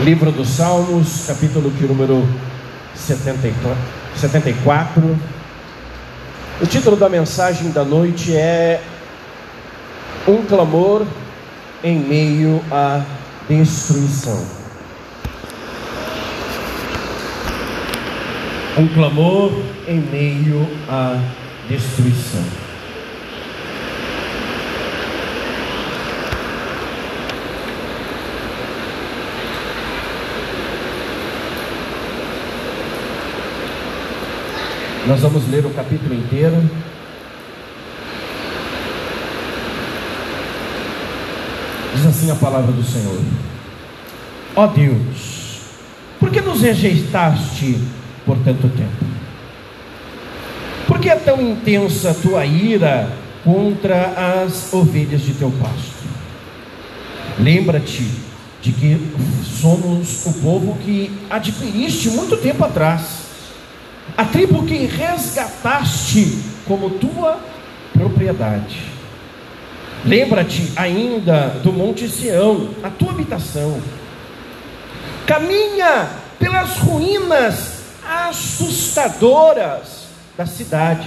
Livro dos Salmos, capítulo de número 74. O título da mensagem da noite é Um clamor em meio à destruição. Um clamor em meio à destruição. Nós vamos ler o capítulo inteiro. Diz assim a palavra do Senhor: Ó oh Deus, por que nos rejeitaste por tanto tempo? Por que é tão intensa a tua ira contra as ovelhas de teu pasto? Lembra-te de que somos o povo que adquiriste muito tempo atrás a tribo que resgataste como tua propriedade. Lembra-te ainda do Monte Sião, a tua habitação. Caminha pelas ruínas assustadoras da cidade.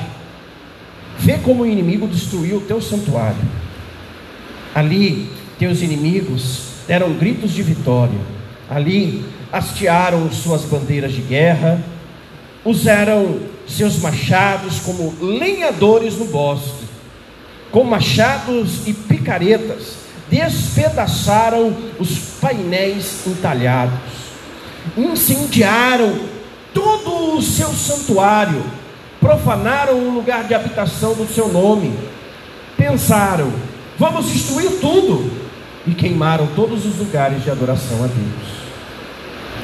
Vê como o inimigo destruiu o teu santuário. Ali, teus inimigos deram gritos de vitória. Ali, hastearam suas bandeiras de guerra usaram seus machados como lenhadores no bosque, com machados e picaretas, despedaçaram os painéis entalhados, incendiaram todo o seu santuário, profanaram o lugar de habitação do seu nome, pensaram, vamos destruir tudo, e queimaram todos os lugares de adoração a Deus.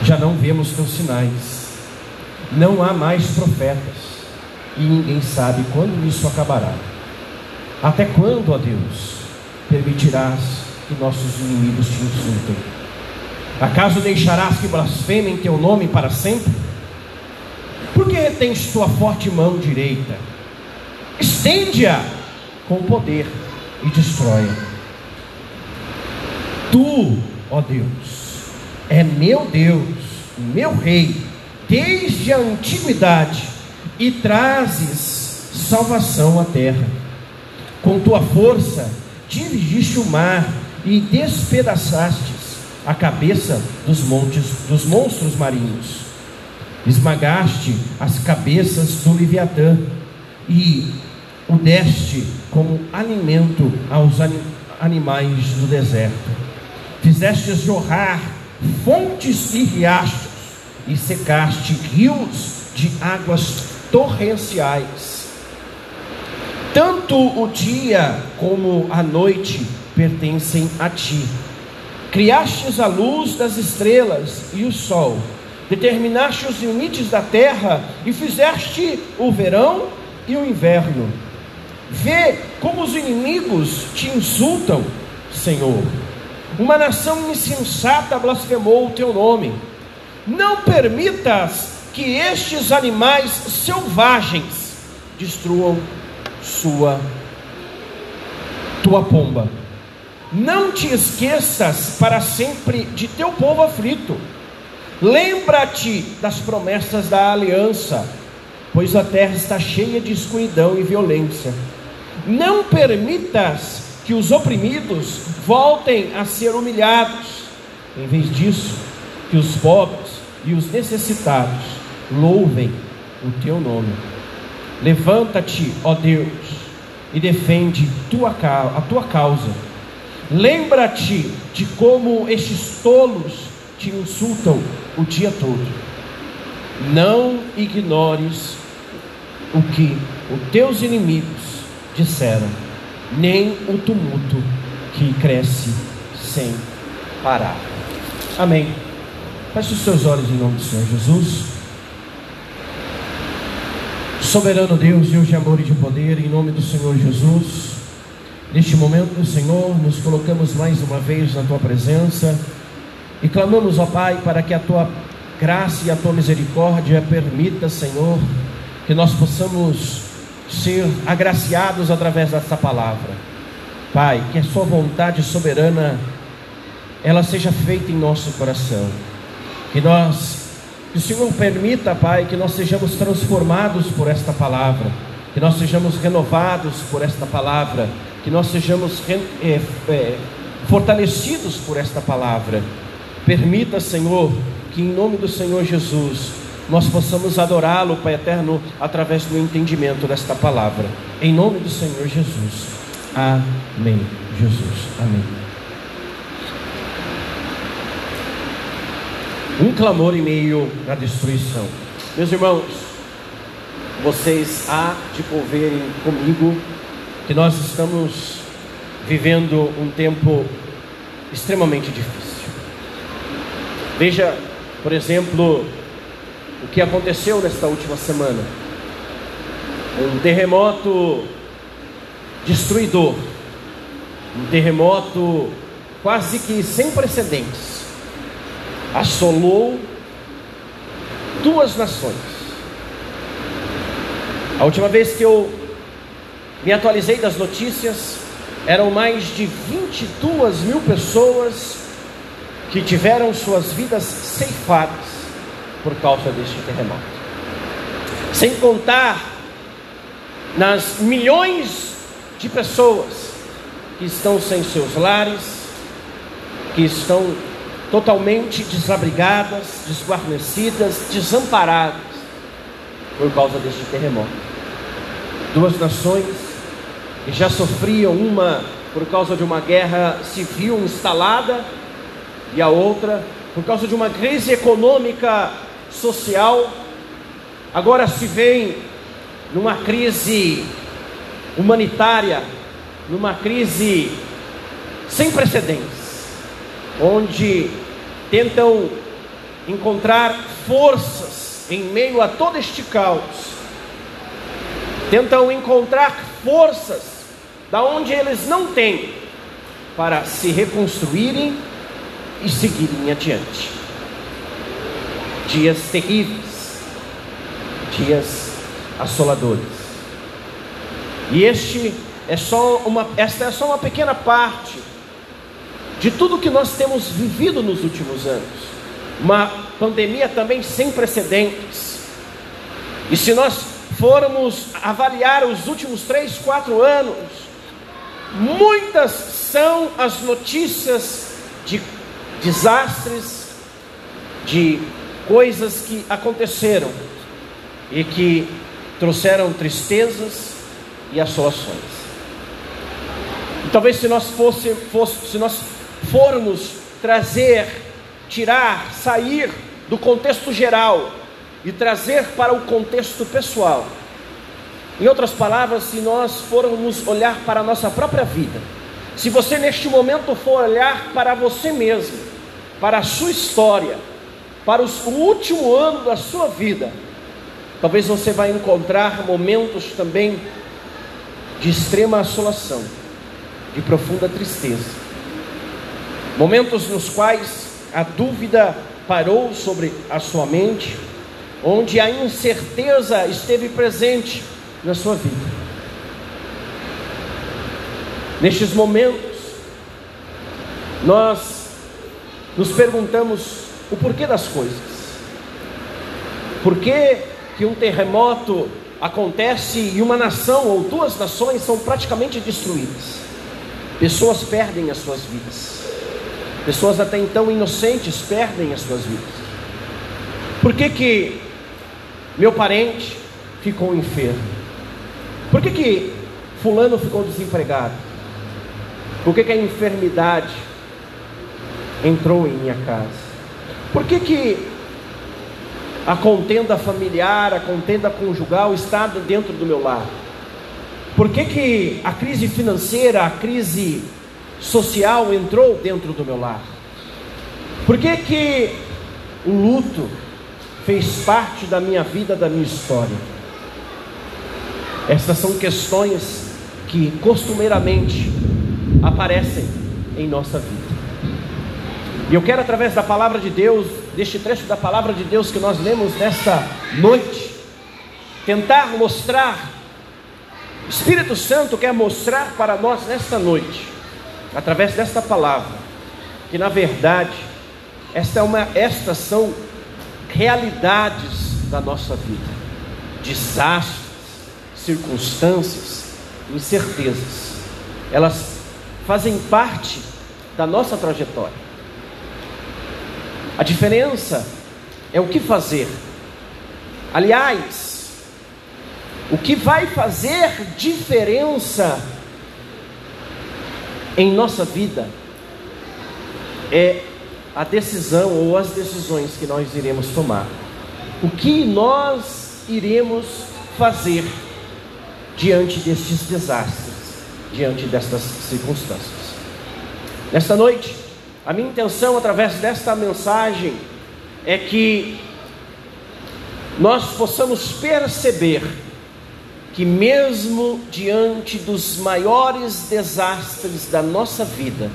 Já não vemos teus sinais não há mais profetas, e ninguém sabe quando isso acabará. Até quando, ó Deus, permitirás que nossos inimigos te insultem? Acaso deixarás que blasfemem teu nome para sempre? Por que retens tua forte mão direita? Estende-a com poder e destrói. Tu, ó Deus, é meu Deus, meu Rei desde a antiguidade e trazes salvação à terra. Com tua força dirigiste o mar e despedaçastes a cabeça dos montes dos monstros marinhos. Esmagaste as cabeças do Leviatã e o deste como alimento aos animais do deserto. Fizeste jorrar fontes e riachos e secaste rios de águas torrenciais. Tanto o dia como a noite pertencem a ti. Criastes a luz das estrelas e o sol, determinaste os limites da terra e fizeste o verão e o inverno. Vê como os inimigos te insultam, Senhor. Uma nação insensata blasfemou o teu nome não permitas que estes animais selvagens destruam sua tua pomba. Não te esqueças para sempre de teu povo aflito. Lembra-te das promessas da aliança, pois a terra está cheia de escuridão e violência. Não permitas que os oprimidos voltem a ser humilhados. Em vez disso, que os pobres e os necessitados louvem o teu nome. Levanta-te, ó Deus, e defende tua, a tua causa. Lembra-te de como estes tolos te insultam o dia todo. Não ignores o que os teus inimigos disseram, nem o tumulto que cresce sem parar. Amém. Feche os seus olhos em nome do Senhor Jesus. Soberano Deus, Deus de amor e de poder, em nome do Senhor Jesus. Neste momento, Senhor, nos colocamos mais uma vez na tua presença e clamamos, ó Pai, para que a tua graça e a tua misericórdia permita, Senhor, que nós possamos ser agraciados através dessa palavra. Pai, que a sua vontade soberana ela seja feita em nosso coração Que nós, que o Senhor permita, Pai, que nós sejamos transformados por esta palavra, que nós sejamos renovados por esta palavra, que nós sejamos é, é, fortalecidos por esta palavra. Permita, Senhor, que em nome do Senhor Jesus nós possamos adorá-lo, Pai eterno, através do entendimento desta palavra. Em nome do Senhor Jesus. Amém. Jesus. Amém. Um clamor em meio à destruição. Meus irmãos, vocês há de converem comigo que nós estamos vivendo um tempo extremamente difícil. Veja, por exemplo, o que aconteceu nesta última semana. Um terremoto destruidor, um terremoto quase que sem precedentes, assolou duas nações. A última vez que eu me atualizei das notícias, eram mais de 22 mil pessoas que tiveram suas vidas ceifadas por causa deste terremoto. Sem contar nas milhões de pessoas que estão sem seus lares, que estão totalmente desabrigadas, desguarnecidas, desamparadas por causa deste terremoto. Duas nações que já sofriam uma por causa de uma guerra civil instalada e a outra por causa de uma crise econômica social, agora se vem numa crise humanitária, numa crise sem precedentes, onde tentam encontrar forças em meio a todo este caos, tentam encontrar forças da onde eles não têm para se reconstruírem e seguirem adiante dias terríveis, dias assoladores. E este é só uma, esta é só uma pequena parte de tudo que nós temos vivido nos últimos anos. Uma pandemia também sem precedentes. E se nós formos avaliar os últimos três, quatro anos, muitas são as notícias de desastres, de coisas que aconteceram e que trouxeram tristezas e assolações. E talvez se nós fosse, fosse, se nós formos trazer, tirar, sair do contexto geral e trazer para o contexto pessoal. Em outras palavras, se nós formos olhar para a nossa própria vida, se você neste momento for olhar para você mesmo, para a sua história, para o último ano da sua vida, talvez você vai encontrar momentos também de extrema assolação, de profunda tristeza. Momentos nos quais a dúvida parou sobre a sua mente, onde a incerteza esteve presente na sua vida. Nestes momentos, nós nos perguntamos o porquê das coisas. Por que, que um terremoto acontece e uma nação ou duas nações são praticamente destruídas? Pessoas perdem as suas vidas. Pessoas até então inocentes perdem as suas vidas. Por que, que meu parente ficou enfermo? Por que, que fulano ficou desempregado? Por que, que a enfermidade entrou em minha casa? Por que, que a contenda familiar, a contenda conjugal está dentro do meu lar? Por que, que a crise financeira, a crise social entrou dentro do meu lar? Por que, que o luto fez parte da minha vida, da minha história? Estas são questões que costumeiramente aparecem em nossa vida. E eu quero, através da palavra de Deus, deste trecho da palavra de Deus que nós lemos nesta noite, tentar mostrar, o Espírito Santo quer mostrar para nós nesta noite, através desta palavra, que na verdade, esta é uma, estas são realidades da nossa vida, desastres, circunstâncias, incertezas, elas fazem parte da nossa trajetória. A diferença é o que fazer. Aliás, o que vai fazer diferença em nossa vida é a decisão ou as decisões que nós iremos tomar. O que nós iremos fazer diante destes desastres, diante destas circunstâncias. Nesta noite, a minha intenção através desta mensagem é que nós possamos perceber que, mesmo diante dos maiores desastres da nossa vida,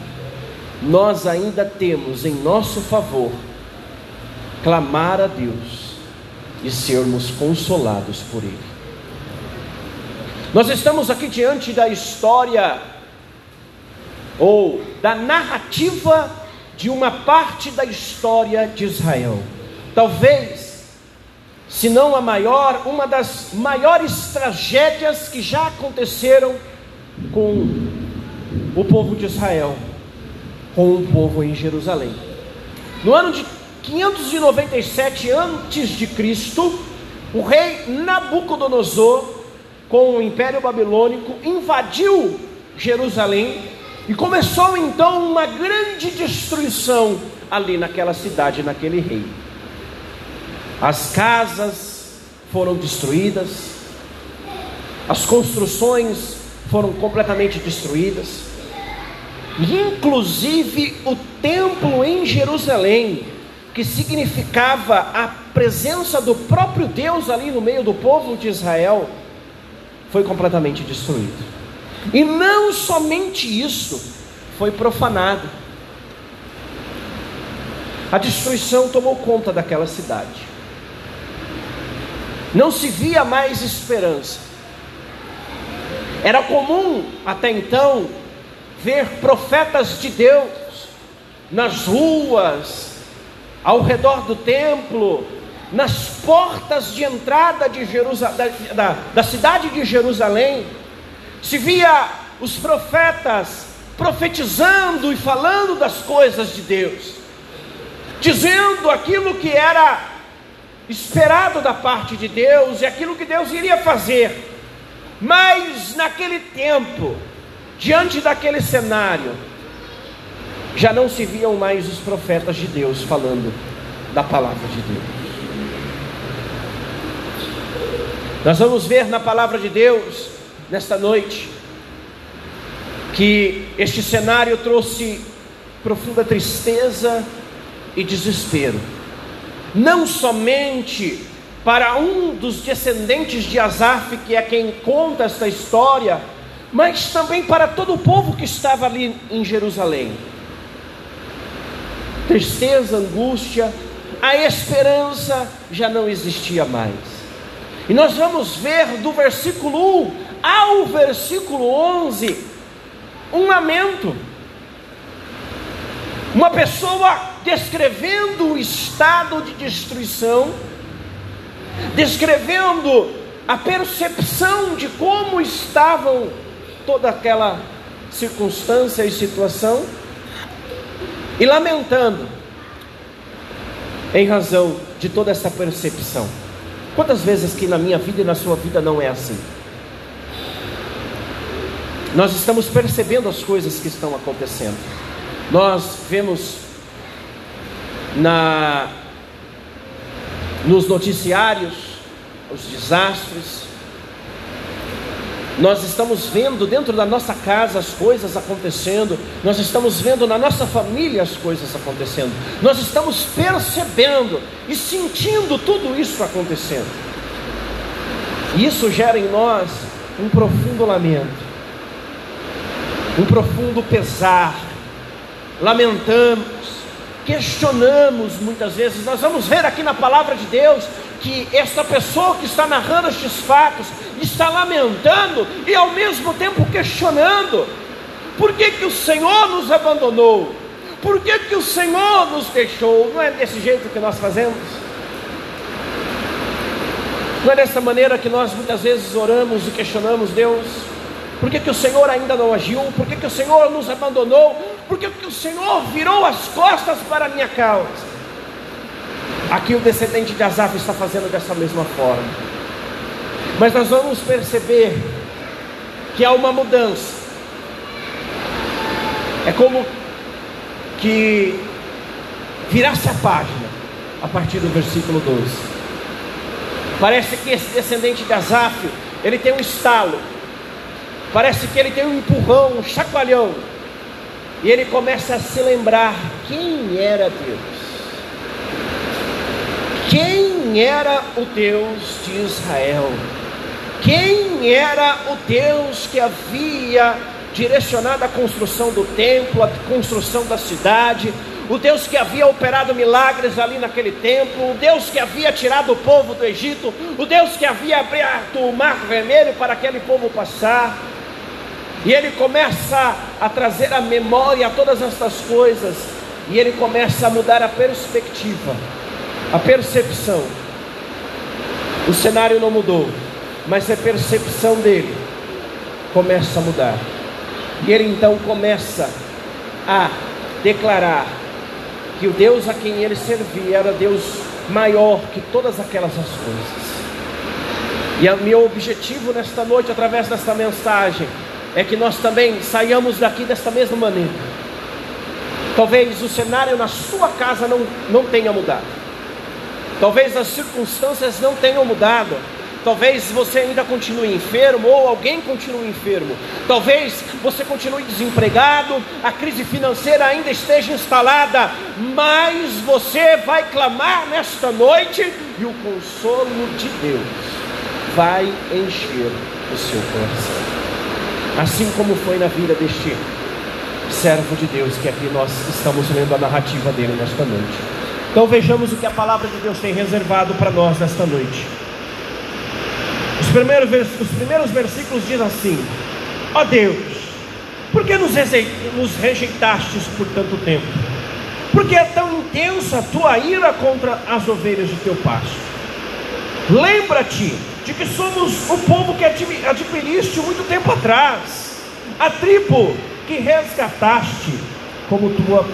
nós ainda temos em nosso favor clamar a Deus e sermos consolados por Ele. Nós estamos aqui diante da história ou da narrativa de uma parte da história de Israel. Talvez, se não a maior, uma das maiores tragédias que já aconteceram com o povo de Israel com o povo em Jerusalém. No ano de 597 a.C., o rei Nabucodonosor, com o Império Babilônico, invadiu Jerusalém e começou então uma grande destruição ali naquela cidade, naquele rei. As casas foram destruídas, as construções foram completamente destruídas, inclusive o templo em Jerusalém, que significava a presença do próprio Deus ali no meio do povo de Israel, foi completamente destruído. E não somente isso, foi profanado. A destruição tomou conta daquela cidade. Não se via mais esperança. Era comum até então ver profetas de Deus nas ruas, ao redor do templo, nas portas de entrada de da, da, da cidade de Jerusalém, se via os profetas profetizando e falando das coisas de Deus, dizendo aquilo que era esperado da parte de Deus e aquilo que Deus iria fazer. Mas naquele tempo, Diante daquele cenário, já não se viam mais os profetas de Deus falando da palavra de Deus. Nós vamos ver na palavra de Deus, nesta noite, que este cenário trouxe profunda tristeza e desespero, não somente para um dos descendentes de Asaf, que é quem conta esta história, mas também para todo o povo que estava ali em Jerusalém. Tristeza, angústia, a esperança já não existia mais. E nós vamos ver do versículo 1 ao versículo 11 um lamento. Uma pessoa descrevendo o estado de destruição, descrevendo a percepção de como estavam toda aquela circunstância e situação e lamentando em razão de toda essa percepção. Quantas vezes que na minha vida e na sua vida não é assim? Nós estamos percebendo as coisas que estão acontecendo. Nós vemos na nos noticiários os desastres, nós estamos vendo dentro da nossa casa as coisas acontecendo, nós estamos vendo na nossa família as coisas acontecendo, nós estamos percebendo e sentindo tudo isso acontecendo. E isso gera em nós um profundo lamento, um profundo pesar. Lamentamos, questionamos muitas vezes. Nós vamos ver aqui na palavra de Deus que esta pessoa que está narrando estes fatos está lamentando e ao mesmo tempo questionando: por que, que o Senhor nos abandonou? Por que, que o Senhor nos deixou? Não é desse jeito que nós fazemos? Não é dessa maneira que nós muitas vezes oramos e questionamos Deus? Por que, que o Senhor ainda não agiu? Por que, que o Senhor nos abandonou? Por que, que o Senhor virou as costas para a minha causa? Aqui o descendente de Asaf está fazendo dessa mesma forma. Mas nós vamos perceber que há uma mudança. É como que virasse a página a partir do versículo 12. Parece que esse descendente de Asaf, ele tem um estalo. Parece que ele tem um empurrão, um chacoalhão. E ele começa a se lembrar quem era Deus. Quem era o Deus de Israel? Quem era o Deus que havia direcionado a construção do templo, a construção da cidade, o Deus que havia operado milagres ali naquele templo, o Deus que havia tirado o povo do Egito, o Deus que havia aberto o mar vermelho para aquele povo passar. E ele começa a trazer à memória todas essas coisas, e ele começa a mudar a perspectiva, a percepção. O cenário não mudou, mas a percepção dele começa a mudar. E ele então começa a declarar que o Deus a quem ele servia era Deus maior que todas aquelas as coisas. E o meu objetivo nesta noite, através desta mensagem, é que nós também saiamos daqui desta mesma maneira. Talvez o cenário na sua casa não, não tenha mudado. Talvez as circunstâncias não tenham mudado. Talvez você ainda continue enfermo ou alguém continue enfermo. Talvez você continue desempregado, a crise financeira ainda esteja instalada, mas você vai clamar nesta noite e o consolo de Deus vai encher o seu coração. Assim como foi na vida deste servo de Deus, que aqui nós estamos lendo a narrativa dele nesta noite. Então vejamos o que a palavra de Deus tem reservado para nós nesta noite primeiros, os primeiros versículos diz assim: Ó oh Deus, por que nos, nos rejeitastes por tanto tempo? Por que é tão intensa a tua ira contra as ovelhas de teu pasto? Lembra-te de que somos o povo que adquiriste muito tempo atrás, a tribo que resgataste como tua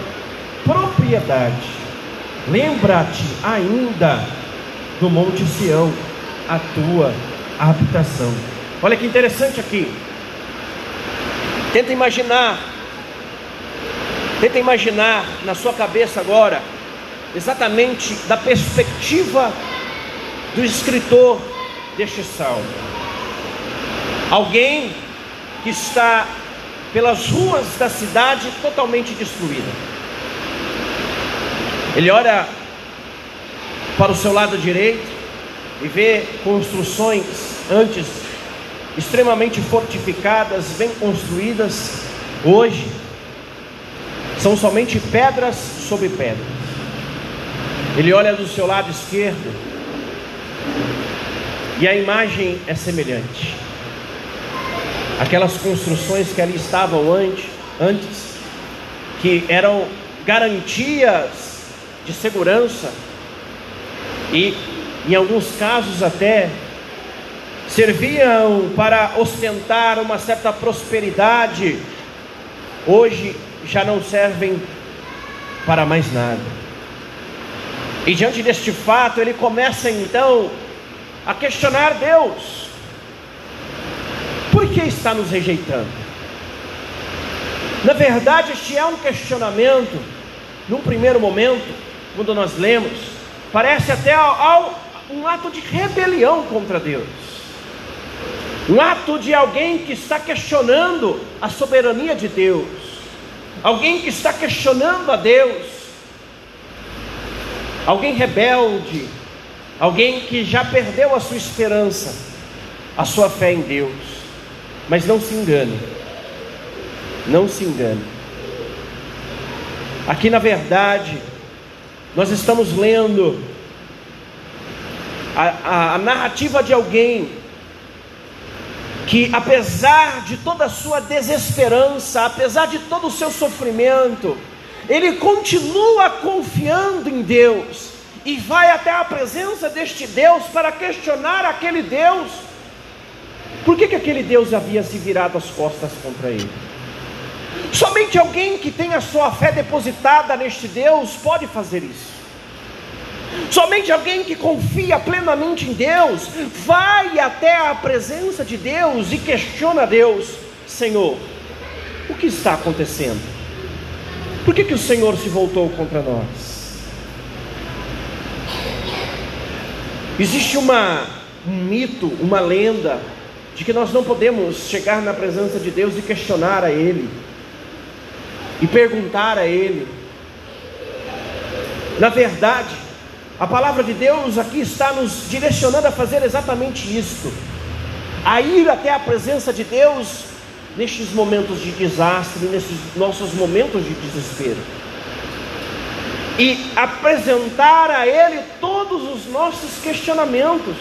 propriedade. Lembra-te ainda do Monte Sião, a tua habitação. Olha que interessante aqui. Tenta imaginar, tenta imaginar na sua cabeça agora, exatamente da perspectiva do escritor deste salmo. Alguém que está pelas ruas da cidade totalmente destruída. Ele olha para o seu lado direito, e vê construções antes extremamente fortificadas, bem construídas, hoje são somente pedras sobre pedras. Ele olha do seu lado esquerdo e a imagem é semelhante. Aquelas construções que ali estavam antes, antes que eram garantias de segurança e em alguns casos até serviam para ostentar uma certa prosperidade, hoje já não servem para mais nada. E diante deste fato, ele começa então a questionar Deus: por que está nos rejeitando? Na verdade, este é um questionamento, num primeiro momento, quando nós lemos, parece até um ato de rebelião contra Deus, um ato de alguém que está questionando a soberania de Deus, alguém que está questionando a Deus, alguém rebelde, alguém que já perdeu a sua esperança, a sua fé em Deus. Mas não se engane, não se engane. Aqui na verdade, nós estamos lendo a, a, a narrativa de alguém que, apesar de toda a sua desesperança, apesar de todo o seu sofrimento, ele continua confiando em Deus e vai até a presença deste Deus para questionar aquele Deus. Por que, que aquele Deus havia se virado as costas contra ele? Somente alguém que tem a sua fé depositada neste Deus pode fazer isso. Somente alguém que confia plenamente em Deus vai até a presença de Deus e questiona Deus: Senhor, o que está acontecendo? Por que, que o Senhor se voltou contra nós? Existe uma, um mito, uma lenda, de que nós não podemos chegar na presença de Deus e questionar a Ele, e perguntar a Ele. Na verdade, a palavra de Deus aqui está nos direcionando a fazer exatamente isto, a ir até a presença de Deus nestes momentos de desastre, nesses nossos momentos de desespero, e apresentar a Ele todos os nossos questionamentos,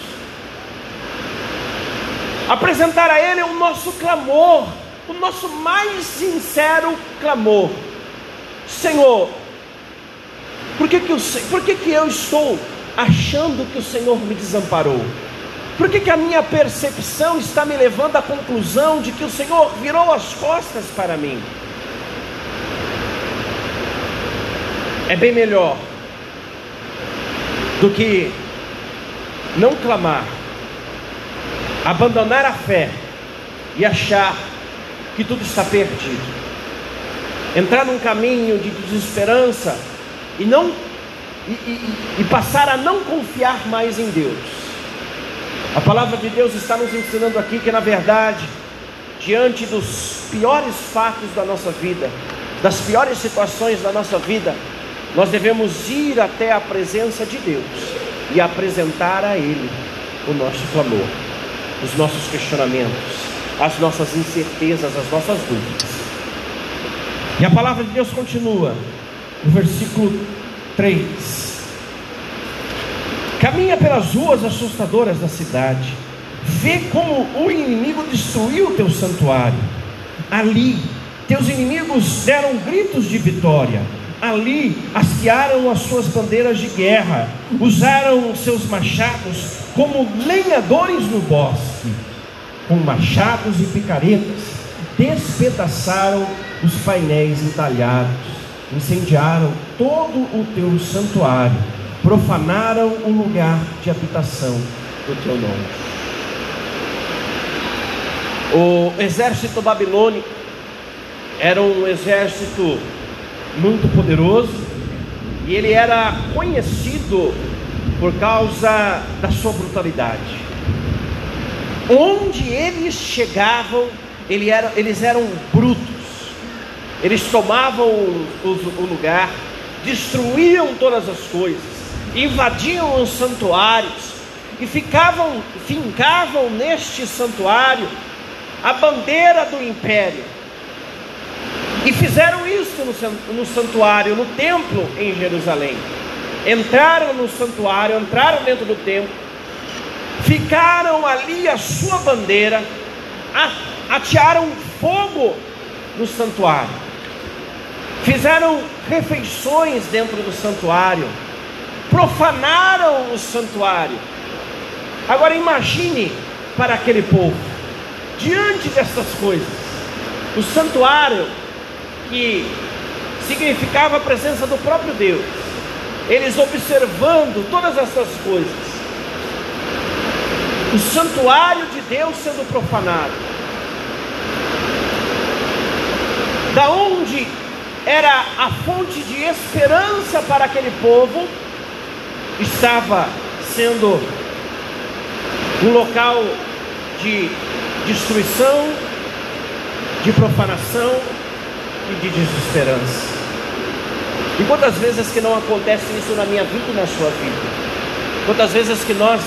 apresentar a Ele o nosso clamor, o nosso mais sincero clamor: Senhor, por que, que, eu, por que, que eu estou achando que o Senhor me desamparou? Por que, que a minha percepção está me levando à conclusão de que o Senhor virou as costas para mim? É bem melhor do que não clamar, abandonar a fé e achar que tudo está perdido. Entrar num caminho de desesperança e não e, e, e passar a não confiar mais em Deus. A palavra de Deus está nos ensinando aqui que, na verdade, diante dos piores fatos da nossa vida, das piores situações da nossa vida, nós devemos ir até a presença de Deus e apresentar a Ele o nosso clamor, os nossos questionamentos, as nossas incertezas, as nossas dúvidas. E a palavra de Deus continua: no versículo 3. Caminha pelas ruas assustadoras da cidade, vê como o inimigo destruiu o teu santuário. Ali, teus inimigos deram gritos de vitória. Ali hastearam as suas bandeiras de guerra, usaram seus machados como lenhadores no bosque, com machados e picaretas, despedaçaram os painéis entalhados incendiaram todo o teu santuário, profanaram o lugar de habitação do teu nome. O exército babilônico era um exército muito poderoso e ele era conhecido por causa da sua brutalidade. Onde eles chegavam, eles eram brutos eles tomavam o, o, o lugar, destruíam todas as coisas, invadiam os santuários e ficavam, fincavam neste santuário a bandeira do império. E fizeram isso no, santuário, no templo em Jerusalém. Entraram no santuário, entraram dentro do templo, ficaram ali a sua bandeira, atearam fogo no santuário fizeram refeições dentro do santuário, profanaram o santuário. Agora imagine para aquele povo, diante dessas coisas, o santuário que significava a presença do próprio Deus, eles observando todas essas coisas, o santuário de Deus sendo profanado, da onde era a fonte de esperança para aquele povo, estava sendo um local de destruição, de profanação e de desesperança. E quantas vezes que não acontece isso na minha vida e na sua vida? Quantas vezes que nós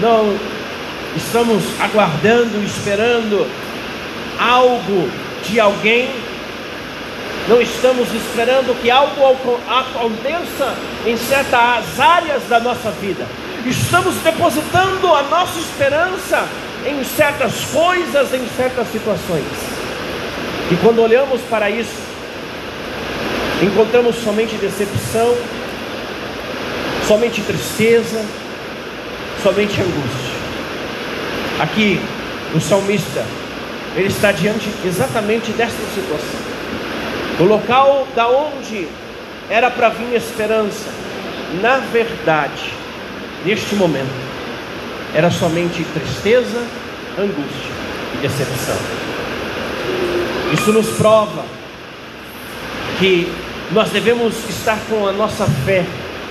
não estamos aguardando, esperando algo de alguém não estamos esperando que algo aconteça em certas áreas da nossa vida. Estamos depositando a nossa esperança em certas coisas, em certas situações. E quando olhamos para isso, encontramos somente decepção, somente tristeza, somente angústia. Aqui, o salmista, ele está diante exatamente desta situação. O local da onde era para vir esperança, na verdade, neste momento, era somente tristeza, angústia e decepção. Isso nos prova que nós devemos estar com a nossa fé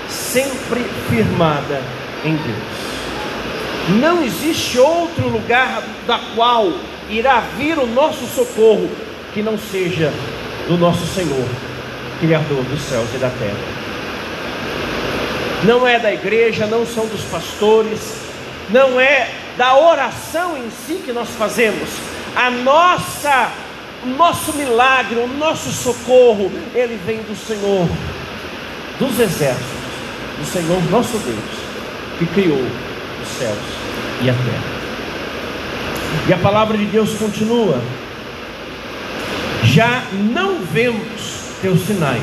sempre firmada em Deus. Não existe outro lugar da qual irá vir o nosso socorro que não seja do nosso Senhor, Criador dos céus e da terra. Não é da igreja, não são dos pastores, não é da oração em si que nós fazemos. A nossa, o nosso milagre, o nosso socorro, ele vem do Senhor, dos exércitos, do Senhor nosso Deus, que criou os céus e a terra. E a palavra de Deus continua: já não vemos teus sinais,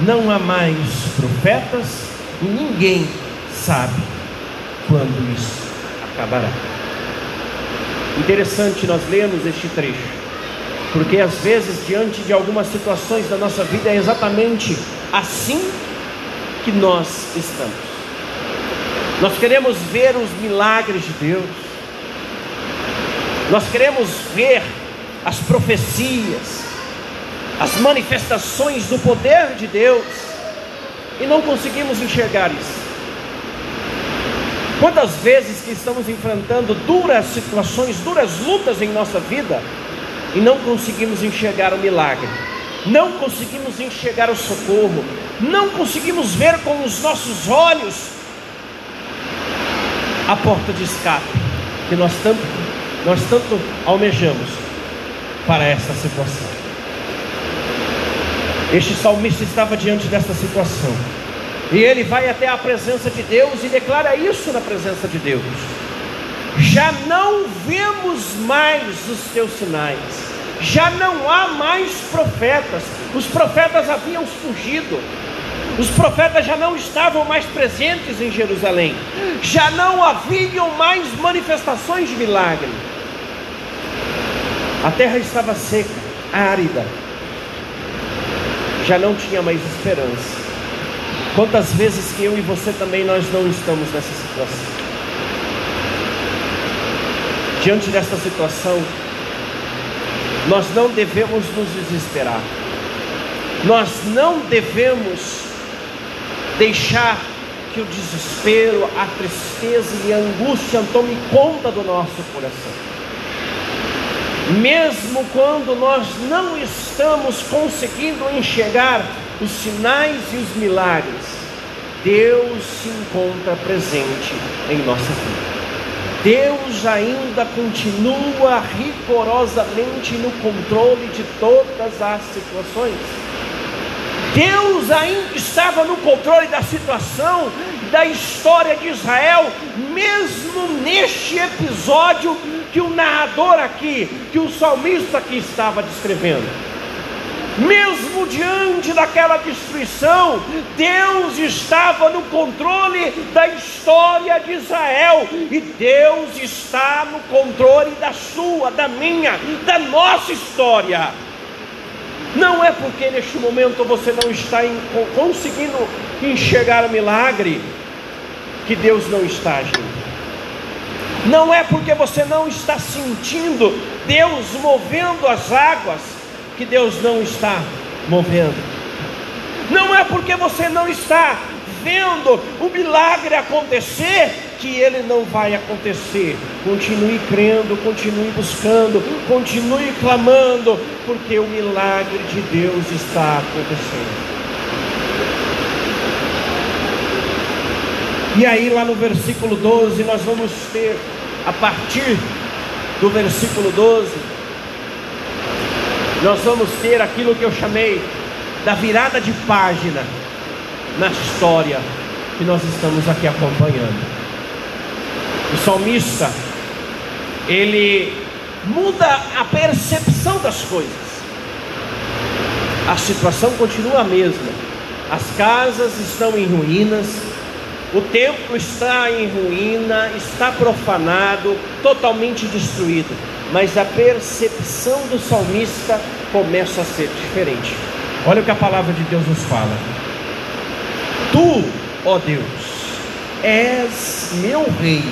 não há mais profetas, e ninguém sabe quando isso acabará. Interessante nós lemos este trecho, porque às vezes, diante de algumas situações da nossa vida, é exatamente assim que nós estamos. Nós queremos ver os milagres de Deus, nós queremos ver as profecias, as manifestações do poder de Deus, e não conseguimos enxergar isso. Quantas vezes que estamos enfrentando duras situações, duras lutas em nossa vida e não conseguimos enxergar o milagre, não conseguimos enxergar o socorro, não conseguimos ver com os nossos olhos a porta de escape que nós tanto, nós tanto almejamos para essa situação. Este salmista estava diante dessa situação. E ele vai até a presença de Deus e declara isso na presença de Deus. Já não vemos mais os teus sinais, já não há mais profetas, os profetas haviam fugido, os profetas já não estavam mais presentes em Jerusalém, já não haviam mais manifestações de milagre, a terra estava seca, árida, já não tinha mais esperança. Quantas vezes que eu e você também nós não estamos nessa situação? Diante desta situação, nós não devemos nos desesperar. Nós não devemos deixar que o desespero, a tristeza e a angústia tome conta do nosso coração. Mesmo quando nós não estamos conseguindo enxergar os sinais e os milagres, Deus se encontra presente em nossa vida. Deus ainda continua rigorosamente no controle de todas as situações. Deus ainda estava no controle da situação, da história de Israel, mesmo neste episódio que o narrador aqui, que o salmista aqui estava descrevendo mesmo diante daquela destruição, Deus estava no controle da história de Israel, e Deus está no controle da sua, da minha, da nossa história. Não é porque neste momento você não está em, conseguindo enxergar o milagre que Deus não está agindo. Não é porque você não está sentindo Deus movendo as águas que Deus não está movendo. Não é porque você não está vendo o milagre acontecer que ele não vai acontecer. Continue crendo, continue buscando, continue clamando, porque o milagre de Deus está acontecendo. E aí, lá no versículo 12, nós vamos ter, a partir do versículo 12, nós vamos ter aquilo que eu chamei da virada de página na história que nós estamos aqui acompanhando. O salmista, ele muda a percepção das coisas. A situação continua a mesma. As casas estão em ruínas, O templo está em ruína, está profanado, totalmente destruído. Mas a percepção do salmista começa a ser diferente. Olha o que a palavra de Deus nos fala. Tu, ó Deus, és meu rei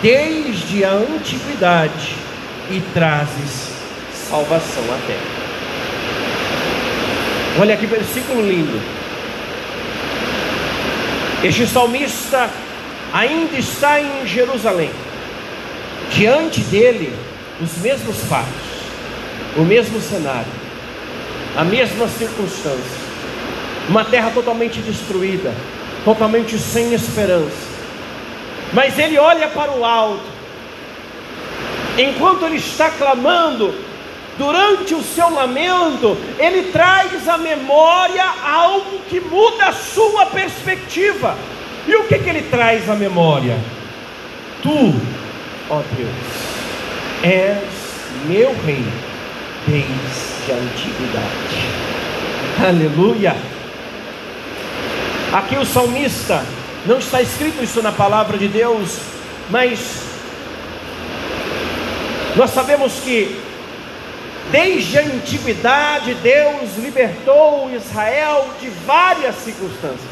desde a antiguidade e trazes salvação à terra. Olha que versículo lindo. Este salmista ainda está em Jerusalém. Diante dele, os mesmos fatos, o mesmo cenário, a mesma circunstância. Uma terra totalmente destruída, totalmente sem esperança. Mas ele olha para o alto, enquanto ele está clamando, durante o seu lamento, ele traz à memória algo que muda a sua perspectiva. E o que, que ele traz à memória? Tu, ó Deus, és meu rei desde a antiguidade. Aleluia. Aqui o salmista, não está escrito isso na palavra de Deus, mas nós sabemos que Desde a antiguidade, Deus libertou Israel de várias circunstâncias.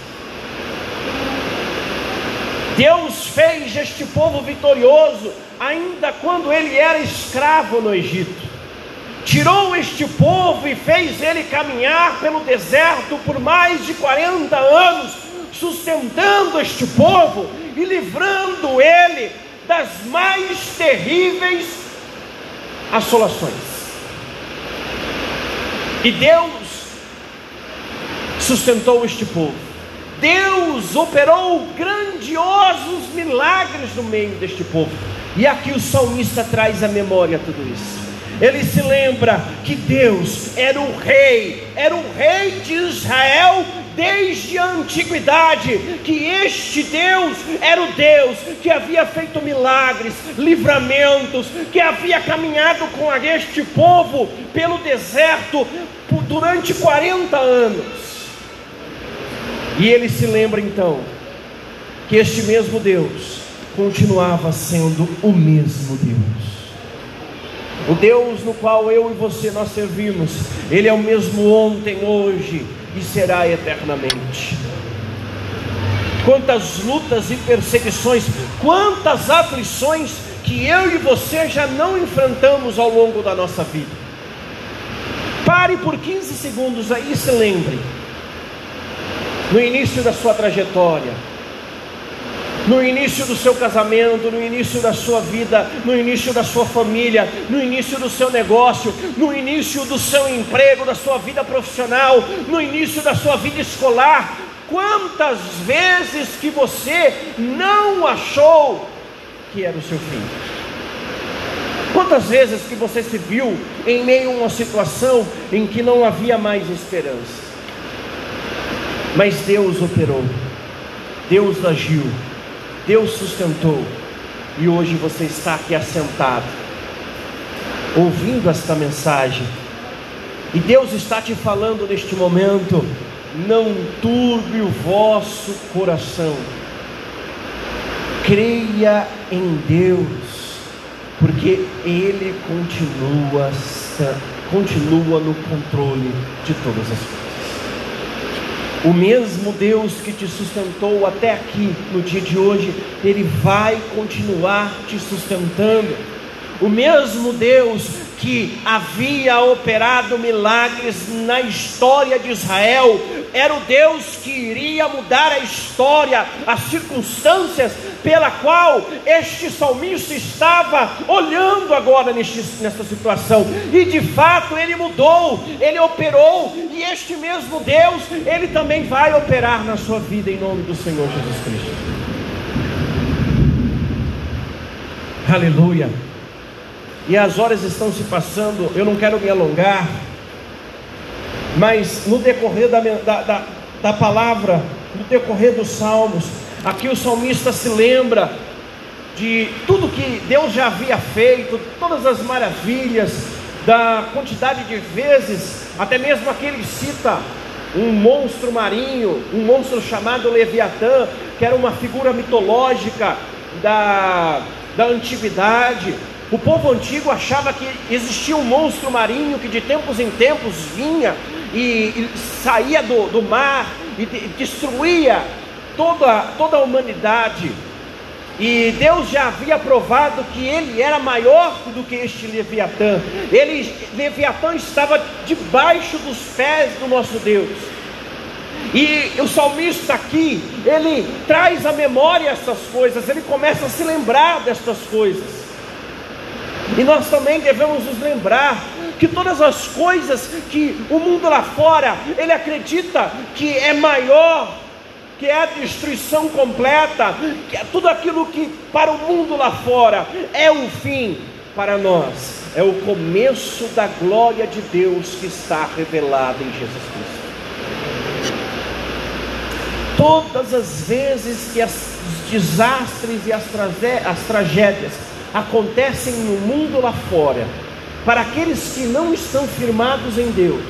Deus fez este povo vitorioso, ainda quando ele era escravo no Egito. Tirou este povo e fez ele caminhar pelo deserto por mais de 40 anos, sustentando este povo e livrando ele das mais terríveis assolações. E Deus sustentou este povo. Deus operou grandiosos milagres no meio deste povo. E aqui o salmista traz à memória tudo isso. Ele se lembra que Deus era o rei, era o rei de Israel desde a antiguidade que este Deus era o Deus que havia feito milagres, livramentos, que havia caminhado com este povo pelo deserto durante 40 anos. E ele se lembra então que este mesmo Deus continuava sendo o mesmo Deus. O Deus no qual eu e você nós servimos, Ele é o mesmo ontem, hoje e será eternamente. Quantas lutas e perseguições, quantas aflições que eu e você já não enfrentamos ao longo da nossa vida. Pare por 15 segundos aí e se lembre. No início da sua trajetória, no início do seu casamento, no início da sua vida, no início da sua família, no início do seu negócio, no início do seu emprego, da sua vida profissional, no início da sua vida escolar. Quantas vezes que você não achou que era o seu fim? Quantas vezes que você se viu em meio a uma situação em que não havia mais esperança? Mas Deus operou, Deus agiu, Deus sustentou, e hoje você está aqui assentado, ouvindo esta mensagem, e Deus está te falando neste momento: não turbe o vosso coração, creia em Deus, porque Ele continua, continua no controle de todas as coisas. O mesmo Deus que te sustentou até aqui no dia de hoje, Ele vai continuar te sustentando. O mesmo Deus que havia operado milagres na história de Israel, era o Deus que iria mudar a história, as circunstâncias pela qual este salmista estava olhando agora neste, nessa situação, e de fato ele mudou, ele operou, e este mesmo Deus, ele também vai operar na sua vida em nome do Senhor Jesus Cristo. Aleluia. E as horas estão se passando, eu não quero me alongar, mas no decorrer da, da, da, da palavra, no decorrer dos salmos, aqui o salmista se lembra de tudo que Deus já havia feito, todas as maravilhas, da quantidade de vezes, até mesmo aqui ele cita um monstro marinho, um monstro chamado Leviatã, que era uma figura mitológica da, da antiguidade. O povo antigo achava que existia um monstro marinho que de tempos em tempos vinha e, e saía do, do mar e de, destruía toda, toda a humanidade. E Deus já havia provado que ele era maior do que este Leviatã. Ele, Leviatã estava debaixo dos pés do nosso Deus. E o salmista aqui, ele traz à memória essas coisas, ele começa a se lembrar destas coisas. E nós também devemos nos lembrar que todas as coisas que o mundo lá fora, ele acredita que é maior que é a destruição completa, que é tudo aquilo que para o mundo lá fora é o fim, para nós é o começo da glória de Deus que está revelada em Jesus Cristo. Todas as vezes que os desastres e as, as tragédias acontecem no mundo lá fora, para aqueles que não estão firmados em Deus,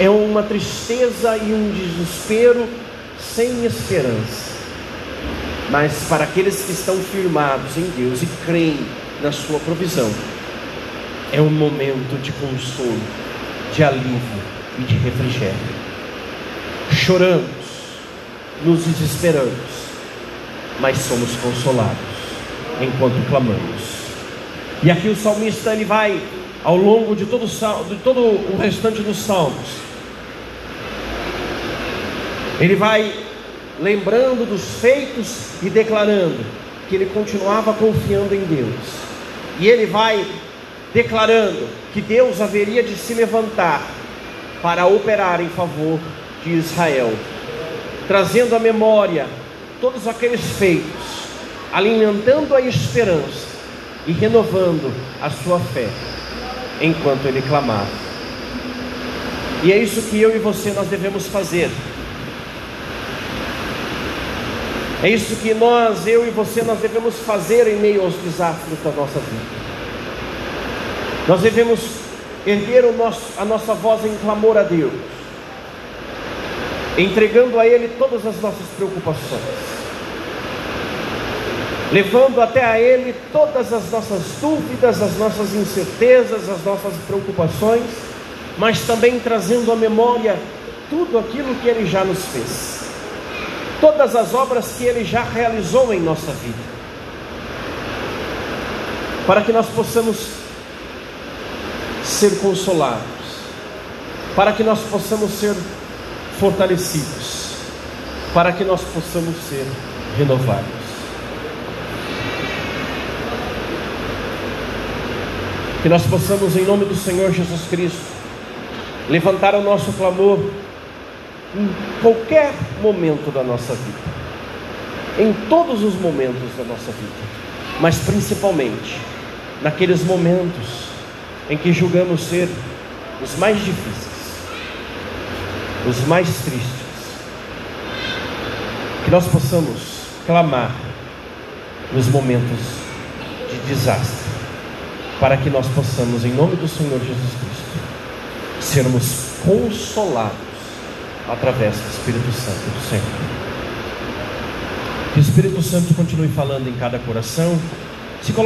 é uma tristeza e um desespero sem esperança. Mas para aqueles que estão firmados em Deus e creem na sua provisão, é um momento de consolo, de alívio e de refrigério. Choramos, nos desesperamos, mas somos consolados enquanto clamamos. E aqui o salmista ele vai ao longo de todo, de todo o restante dos salmos ele vai lembrando dos feitos e declarando que ele continuava confiando em Deus. E ele vai declarando que Deus haveria de se levantar para operar em favor de Israel, trazendo à memória todos aqueles feitos, alimentando a esperança e renovando a sua fé enquanto ele clamava. E é isso que eu e você nós devemos fazer É isso que nós, eu e você, nós devemos fazer em meio aos desastres da nossa vida. Nós devemos erguer nosso, a nossa voz em clamor a Deus, entregando a Ele todas as nossas preocupações, levando até a Ele todas as nossas dúvidas, as nossas incertezas, as nossas preocupações, mas também trazendo à memória tudo aquilo que Ele já nos fez todas as obras que Ele já realizou em nossa vida, para que nós possamos ser consolados, para que nós possamos ser fortalecidos, para que nós possamos ser renovados. Que nós possamos, em nome do Senhor Jesus Cristo, levantar o nosso clamor em qualquer momento da nossa vida, em todos os momentos da nossa vida, mas principalmente naqueles momentos em que julgamos ser os mais difíceis, os mais tristes, que nós possamos clamar nos momentos de desastre, para que nós possamos, em nome do Senhor Jesus Cristo, sermos consolados através do Espírito Santo do Senhor. Que o Espírito Santo continue falando em cada coração